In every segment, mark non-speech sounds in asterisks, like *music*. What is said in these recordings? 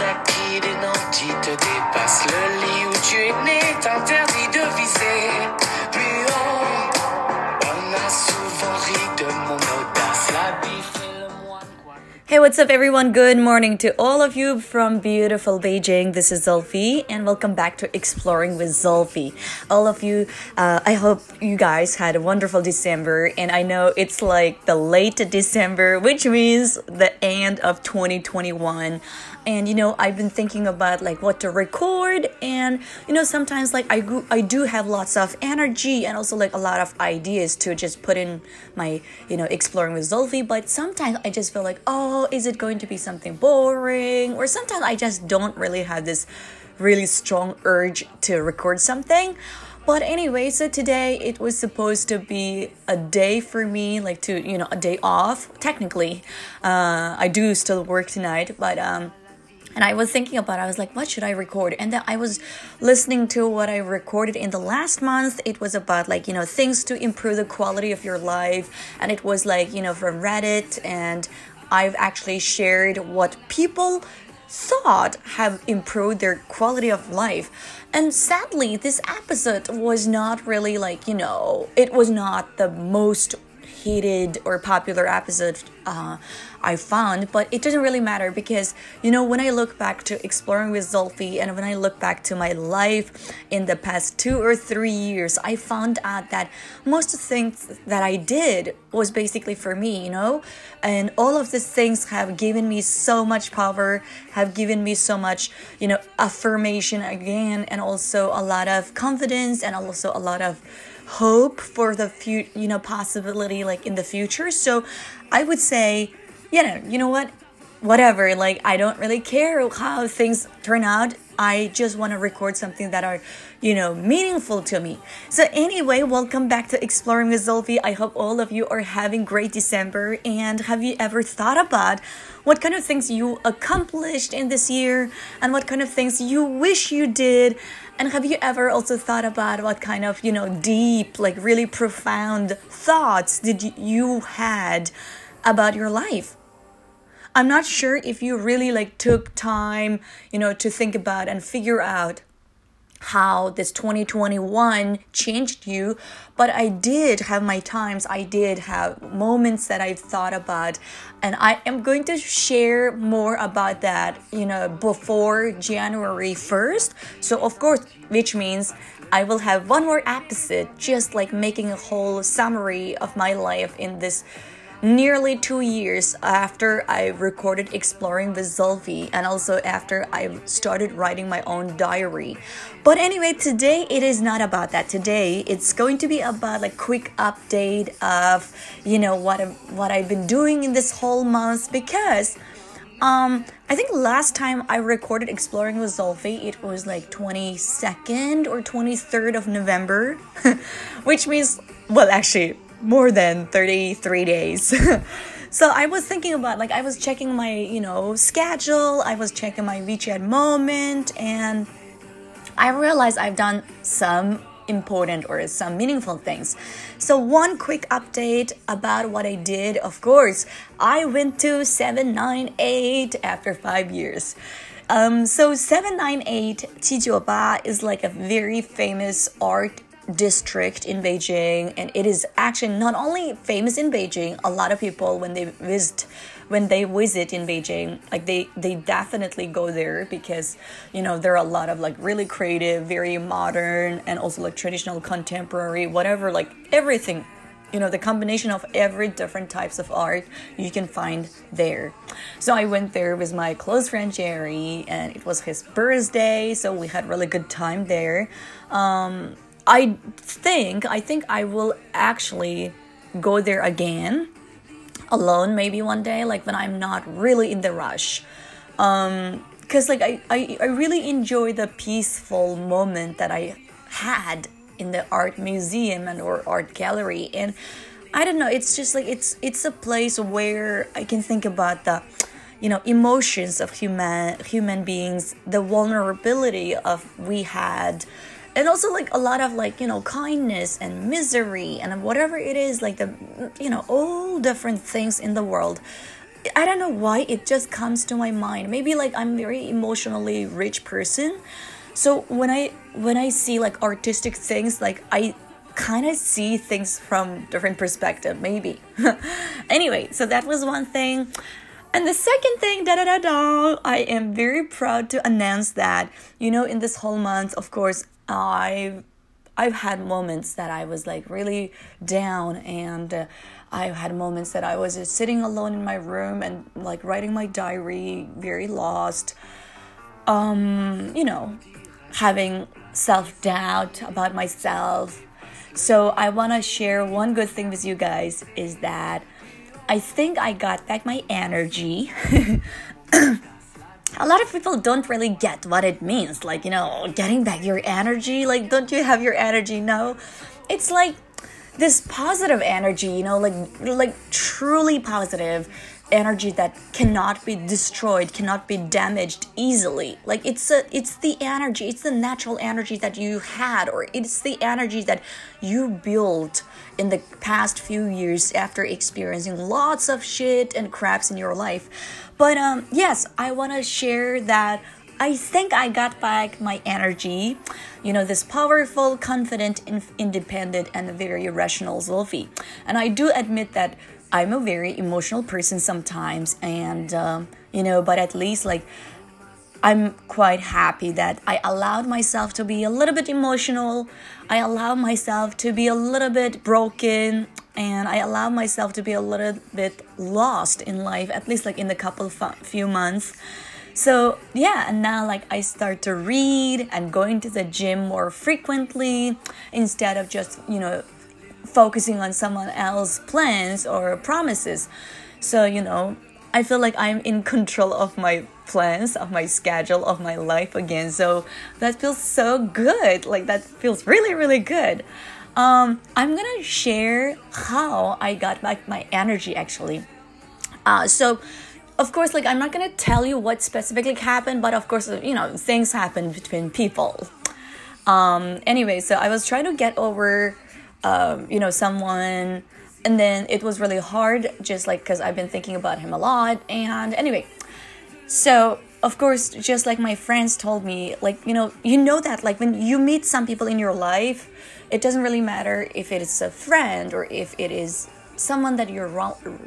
acquis des nantis te dépassent. Le lit où tu es né t'interdit de viser. Hey, what's up, everyone? Good morning to all of you from beautiful Beijing. This is Zulfi, and welcome back to Exploring with Zulfi. All of you, uh, I hope you guys had a wonderful December, and I know it's like the late December, which means the end of 2021. And you know, I've been thinking about like what to record, and you know, sometimes like I I do have lots of energy and also like a lot of ideas to just put in my you know exploring with Zulfi, but sometimes I just feel like oh, is it going to be something boring? Or sometimes I just don't really have this really strong urge to record something. But anyway, so today it was supposed to be a day for me, like to you know a day off. Technically, uh, I do still work tonight, but um, and I was thinking about I was like, what should I record? And then I was listening to what I recorded in the last month. It was about like, you know, things to improve the quality of your life. And it was like, you know, from Reddit. And I've actually shared what people thought have improved their quality of life. And sadly, this episode was not really like, you know, it was not the most hated or popular episode uh, I found, but it doesn't really matter because you know when I look back to exploring with Zulfi and when I look back to my life in the past two or three years, I found out that most of the things that I did was basically for me, you know, and all of these things have given me so much power, have given me so much, you know, affirmation again, and also a lot of confidence and also a lot of hope for the future, you know, possibility like in the future. So I would say, you know, you know what? Whatever, like I don't really care how things turn out. I just want to record something that are, you know, meaningful to me. So anyway, welcome back to Exploring with Zulfi. I hope all of you are having great December. And have you ever thought about what kind of things you accomplished in this year and what kind of things you wish you did? And have you ever also thought about what kind of, you know, deep, like really profound thoughts did you had about your life? I'm not sure if you really like took time, you know, to think about and figure out how this 2021 changed you but i did have my times. I did have moments that i've thought about and i am going to share more about that you know before january 1st so of course which means i will have one more episode just like making a whole summary of my life in this nearly two years after I recorded Exploring with Zulfi and also after I started writing my own diary. But anyway, today it is not about that. Today it's going to be about like quick update of you know what I, what I've been doing in this whole month because um, I think last time I recorded Exploring with Zulfi, it was like 22nd or 23rd of November, *laughs* which means, well, actually, more than 33 days. *laughs* so I was thinking about, like, I was checking my, you know, schedule, I was checking my WeChat moment, and I realized I've done some important or some meaningful things. So, one quick update about what I did. Of course, I went to 798 after five years. Um, so 798 798 is like a very famous art district in Beijing and it is actually not only famous in Beijing a lot of people when they visit when they visit in Beijing like they they definitely go there because you know there are a lot of like really creative very modern and also like traditional contemporary whatever like everything. You know the combination of every different types of art you can find there. So i went there with my close friend jerry and it was his birthday so we had really good time there. Um, i think i think i will actually go there again alone maybe one day like when i'm not really in the rush. Um because like I, I i really enjoy the peaceful moment that i had in the art museum and or art gallery and i don't know it's just like it's it's a place where i can think about the you know emotions of human human beings the vulnerability of we had and also like a lot of like you know kindness and misery and whatever it is like the you know all different things in the world. I don't know why it just comes to my mind. Maybe like i'm very emotionally rich person. So when i when i see like artistic things like i kind of see things from different perspective maybe. *laughs* Anyway so that was one thing. And the second thing, da da da da, I am very proud to announce that, you know, in this whole month, of course, I've I've had moments that I was like really down and uh, I've had moments that I was just sitting alone in my room and like writing my diary, very lost. Um, you know, having self-doubt about myself. So I want to share one good thing with you guys is that I think I got back my energy. *laughs* a lot of people don't really get what it means. Like, you know, getting back your energy. Like, don't you have your energy? No. It's like this positive energy, you know, like like truly positive energy that cannot be destroyed, cannot be damaged easily. Like it's a it's the energy, it's the natural energy that you had or it's the energy that you built in the past few years after experiencing lots of shit and craps in your life. But um yes, I want to share that I think I got back my energy, you know, this powerful, confident, independent, and very rational Zulfi. And I do admit that I'm a very emotional person sometimes, and um, you know, but at least like I'm quite happy that I allowed myself to be a little bit emotional. I allowed myself to be a little bit broken and I allowed myself to be a little bit lost in life, at least like in the couple few months. So, yeah, and now like I start to read and going to the gym more frequently instead of just, you know, focusing on someone else's plans or promises. So, you know, I feel like I'm in control of my plans, of my schedule, of my life again. So that feels so good. Like that feels really, really good. Um, I'm gonna share how I got back my energy actually. Uh, so, of course, like I'm not gonna tell you what specifically happened, but of course, you know, things happen between people. Um, anyway, so I was trying to get over um, you know, someone. And then it was really hard, just like because I've been thinking about him a lot. And anyway, so of course, just like my friends told me, like, you know, you know that, like, when you meet some people in your life, it doesn't really matter if it is a friend or if it is someone that you're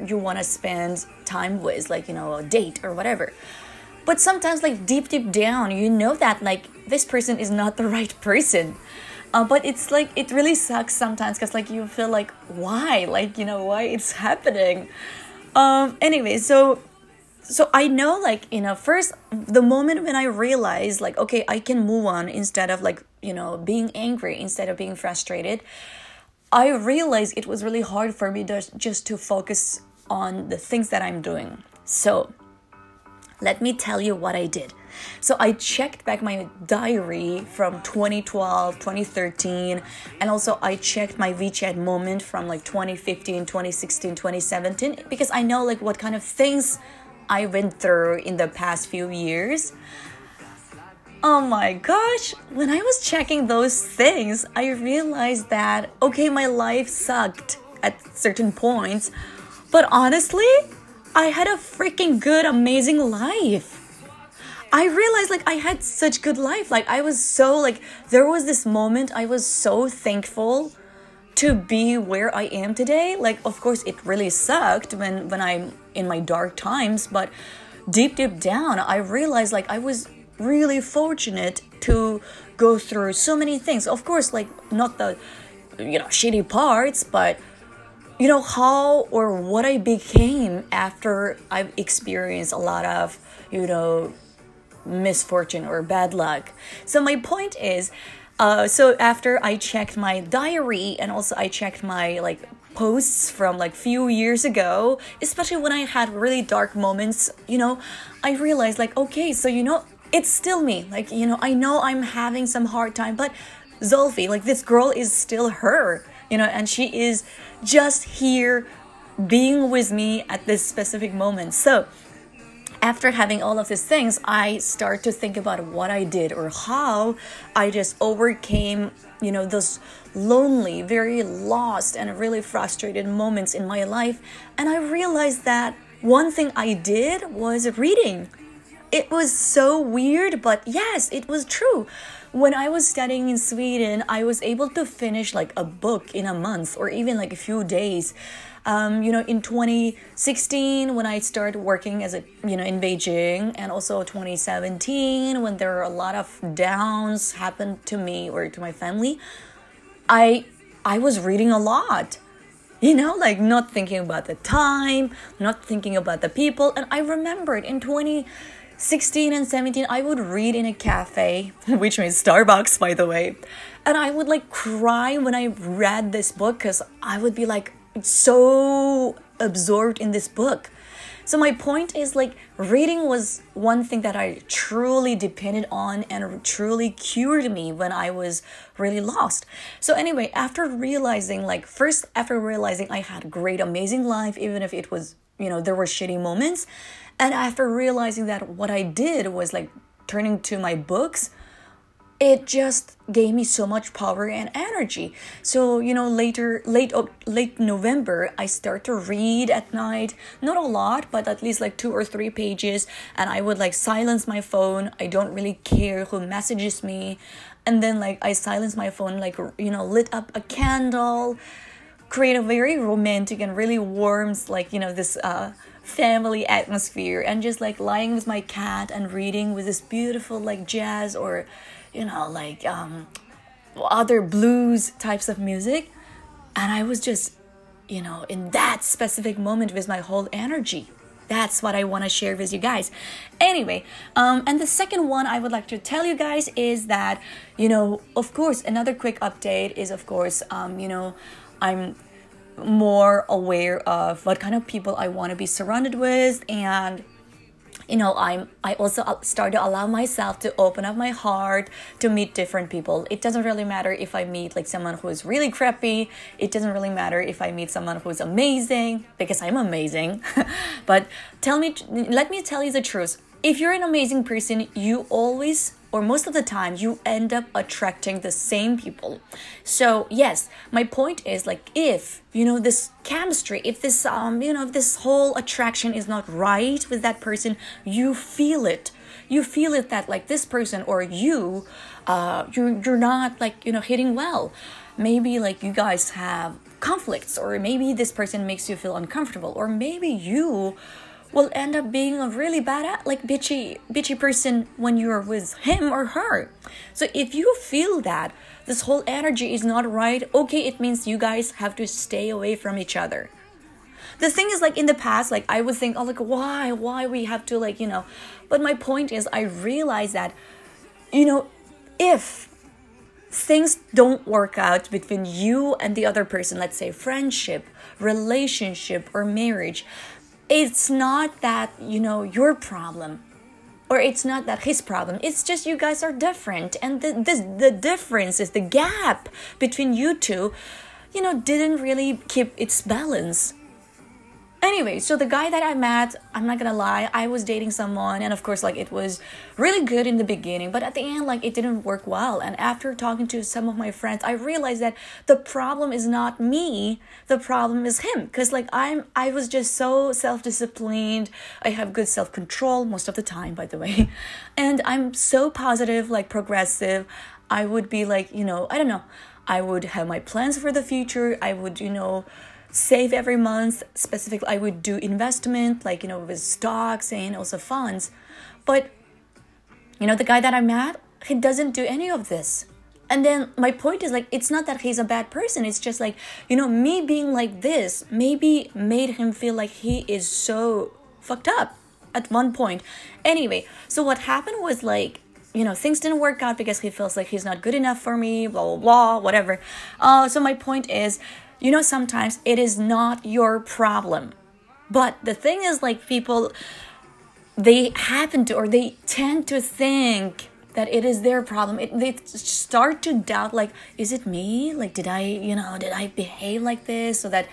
you want to spend time with, like, you know, a date or whatever. But sometimes, like, deep, deep down, you know that, like, this person is not the right person. Uh, but it's like it really sucks sometimes because like you feel like why? Like you know why it's happening? Um anyway so so i know like you know first the moment when i realized like okay i can move on instead of like you know being angry instead of being frustrated i realized it was really hard for me to, just to focus on the things that i'm doing. So let me tell you what i did so I checked back my diary from 2012, 2013, and also I checked my WeChat moment from like 2015, 2016, 2017 because I know like what kind of things I went through in the past few years. Oh my gosh, when I was checking those things, I realized that okay, my life sucked at certain points, but honestly, I had a freaking good, amazing life. I realized like I had such good life. Like I was so like there was this moment I was so thankful to be where I am today. Like of course it really sucked when when I'm in my dark times, but deep deep down I realized like I was really fortunate to go through so many things. Of course like not the you know shitty parts, but you know how or what I became after I've experienced a lot of you know misfortune or bad luck. So my point is, uh, so after I checked my diary and also I checked my like posts from like few years ago, especially when I had really dark moments, you know, I realized like okay, so you know, it's still me. Like, you know, I know I'm having some hard time, but Zulfi, like this girl is still her, you know, and she is just here being with me at this specific moment. So, after having all of these things, I start to think about what I did or how I just overcame, you know, those lonely, very lost, and really frustrated moments in my life. And I realized that one thing I did was reading. It was so weird, but yes, it was true. When I was studying in Sweden, I was able to finish like a book in a month or even like a few days. Um, you know, in 2016, when I started working as a, you know, in Beijing, and also 2017, when there were a lot of downs happened to me or to my family, I I was reading a lot you know like not thinking about the time not thinking about the people. And i remembered in 2016 and 17 i would read in a cafe *laughs* which means starbucks by the way. And i would like cry when i read this book because i would be like so absorbed in this book so my point is like reading was one thing that I truly depended on and truly cured me when I was really lost. So anyway, after realizing like first after realizing I had great amazing life even if it was, you know, there were shitty moments, and after realizing that what I did was like turning to my books, it just gave me so much power and energy. So you know later late late november i start to read at night not a lot but at least like two or three pages and i would like silence my phone. I don't really care who messages me. And then like i silence my phone like you know lit up a candle create a very romantic and really warms like you know this uh family atmosphere and just like lying with my cat and reading with this beautiful like jazz or you know, like um, other blues types of music. And I was just, you know, in that specific moment with my whole energy. That's what I want to share with you guys. Anyway, um, and the second one I would like to tell you guys is that, you know, of course, another quick update is, of course, um, you know, I'm more aware of what kind of people I want to be surrounded with and you know i'm i also start to allow myself to open up my heart to meet different people. It doesn't really matter if i meet like someone who is really crappy. It doesn't really matter if i meet someone who's amazing because i'm amazing. *laughs* But tell me let me tell you the truth. If you're an amazing person you always or most of the time you end up attracting the same people. So yes my point is like if you know this chemistry if this um you know if this whole attraction is not right with that person you feel it. You feel it that like this person or you uh you're, you're not like you know hitting well. Maybe like you guys have conflicts or maybe this person makes you feel uncomfortable or maybe you will end up being a really bad like bitchy bitchy person when you're with him or her. So if you feel that this whole energy is not right, okay, it means you guys have to stay away from each other. The thing is like in the past, like I would think, oh like why, why we have to like, you know, but my point is I realize that, you know, if things don't work out between you and the other person, let's say friendship, relationship, or marriage, it's not that, you know, your problem or it's not that his problem. It's just you guys are different. And the, the, the difference is the gap between you two you know didn't really keep its balance Anyway, so the guy that I met, I'm not gonna lie, I was dating someone, and of course, like it was really good in the beginning, but at the end, like it didn't work well. And after talking to some of my friends, I realized that the problem is not me, the problem is him. Because, like, I'm, I was just so self disciplined, I have good self control most of the time, by the way, *laughs* and I'm so positive, like progressive. I would be like, you know, I don't know, I would have my plans for the future, I would, you know, save every month specifically i would do investment like you know with stocks and also funds. But you know the guy that i met he doesn't do any of this. And then my point is like it's not that he's a bad person. It's just like you know me being like this maybe made him feel like he is so fucked up at one point. Anyway so what happened was like you know things didn't work out because he feels like he's not good enough for me blah blah blah whatever. Uh, so my point is you know, sometimes it is not your problem. But the thing is, like, people, they happen to, or they tend to think that it is their problem. It, they start to doubt, like, is it me? Like, did I, you know, did I behave like this so that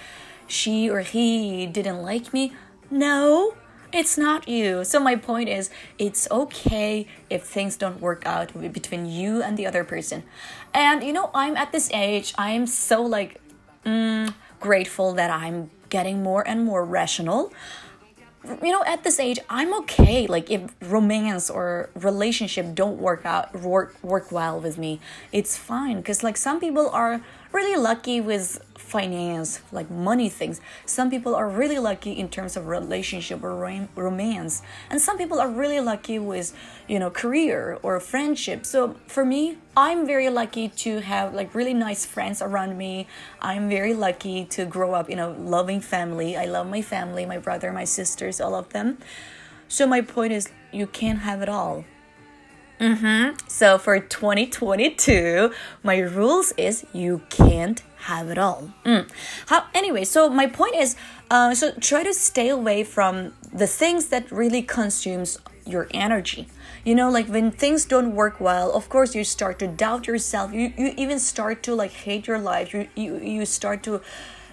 she or he didn't like me? No, it's not you. So my point is, it's okay if things don't work out between you and the other person. And you know, I'm at this age, I'm so like mm, grateful that I'm getting more and more rational. You know, at this age, I'm okay. Like if romance or relationship don't work out, work work well with me, it's fine. Cause like some people are really lucky with finance, like money things. Some people are really lucky in terms of relationship or romance, and some people are really lucky with, you know, career or friendship. So for me, I'm very lucky to have like really nice friends around me. I'm very lucky to grow up in a loving family. I love my family, my brother, my sisters, all of them. So my point is, you can't have it all. Mm-hmm. So for 2022, my rules is you can't have it all. Mm. How anyway? So my point is, uh, so try to stay away from the things that really consumes your energy. You know, like when things don't work well, of course you start to doubt yourself. You you even start to like hate your life. You you you start to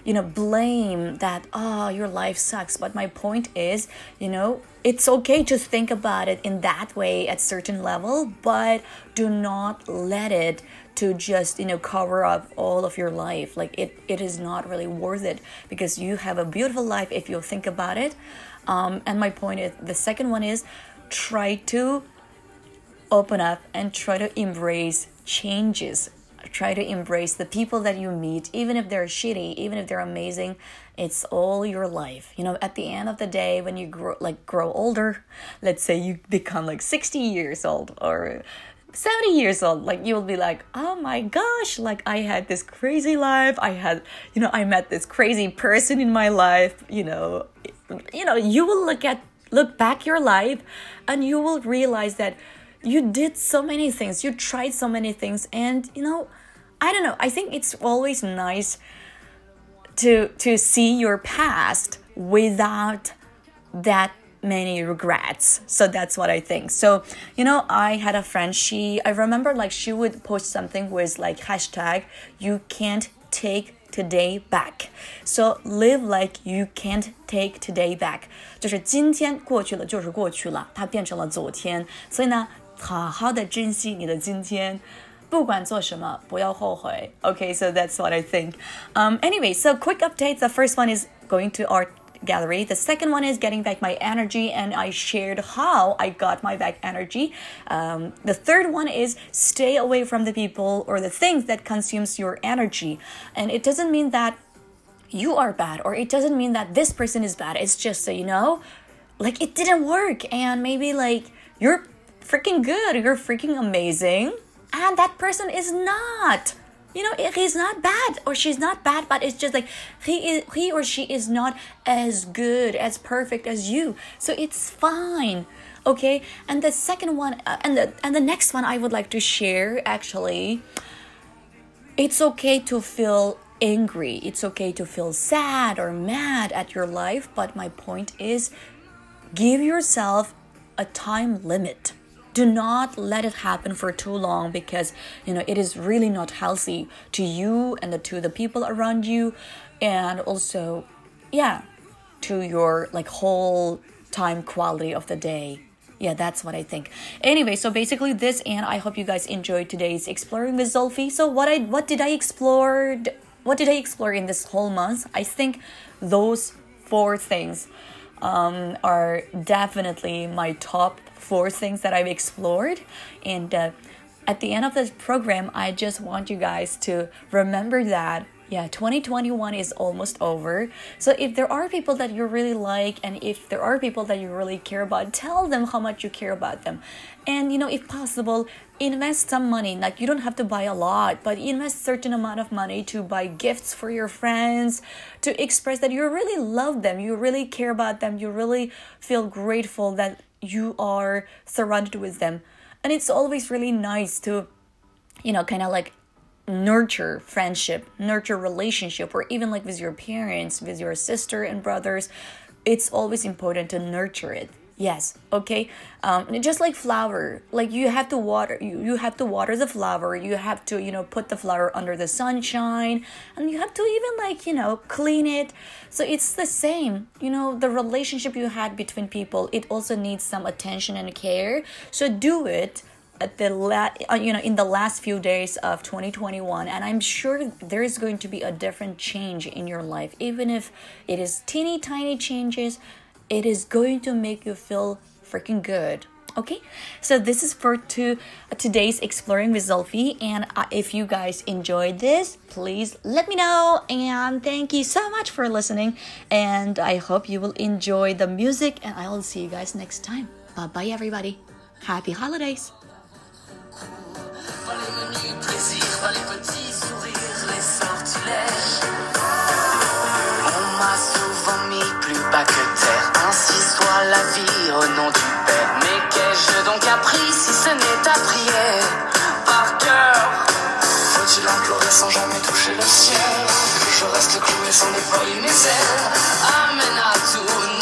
you know blame that oh your life sucks. But my point is you know it's okay to think about it in that way at certain level but do not let it to just you know cover up all of your life. Like it it is not really worth it because you have a beautiful life if you think about it. Um, and my point is the second one is try to open up and try to embrace changes try to embrace the people that you meet, even if they're shitty, even if they're amazing. It's all your life. You know, at the end of the day, when you grow like grow older, let's say you become like 60 years old or 70 years old like you'll be like oh my gosh like i had this crazy life i had you know i met this crazy person in my life you know you know you will look at look back your life and you will realize that you did so many things you tried so many things and you know I don't know. I think it's always nice to to see your past without that many regrets. So that's what I think. So, you know, I had a friend, she I remember like she would post something with like hashtag you can't take today back. So live like you can't take today back. 就是今天过去了就是过去了，它变成了昨天。所以呢， 好好的珍惜你的今天。不管做什么，不要后悔. Okay, so that's what I think. Um, anyway, so quick updates. The first one is going to art gallery. The second one is getting back my energy, and I shared how I got my back energy. Um, the third one is stay away from the people or the things that consumes your energy, and it doesn't mean that you are bad or it doesn't mean that this person is bad. It's just so you know, like it didn't work, and maybe like you're freaking good, you're freaking amazing. And that person is not. You know he's not bad or she's not bad but it's just like he is he or she is not as good as perfect as you. So it's fine okay? And the second one uh, and the and the next one i would like to share actually it's okay to feel angry. It's okay to feel sad or mad at your life but my point is give yourself a time limit do not let it happen for too long because you know it is really not healthy to you and the, to the people around you and also yeah to your like whole time quality of the day. Yeah that's what i think. Anyway so basically this and i hope you guys enjoyed today's exploring with Zulfi. So what i what did i explore what did i explore in this whole month? I think those four things um, are definitely my top four things that I've explored. And uh, at the end of this program, I just want you guys to remember that yeah 2021 is almost over. So if there are people that you really like and if there are people that you really care about tell them how much you care about them. And you know if possible invest some money. Like you don't have to buy a lot but invest certain amount of money to buy gifts for your friends to express that you really love them you really care about them you really feel grateful that you are surrounded with them and it's always really nice to you know kind of like nurture friendship, nurture relationship, or even like with your parents, with your sister and brothers, it's always important to nurture it. Yes, okay. Um, just like flower, like you have to water, you, you have to water the flower. You have to, you know, put the flower under the sunshine, and you have to even like, you know, clean it. So it's the same, you know, the relationship you had between people. It also needs some attention and care. So do it at the la- uh, you know in the last few days of 2021 and i'm sure there is going to be a different change in your life even if it is teeny tiny changes it is going to make you feel freaking good okay? So this is for to, uh, today's exploring with Zulfi and uh, if you guys enjoyed this please let me know and thank you so much for listening and i hope you will enjoy the music and i will see you guys next time. Bye bye everybody. Happy holidays au nom du Père. Mais qu'ai-je donc appris si ce n'est ta prière? Par cœur Faut-il implorer sans jamais toucher le ciel? Je reste cloué sans déployer mes ailes Amen à tout.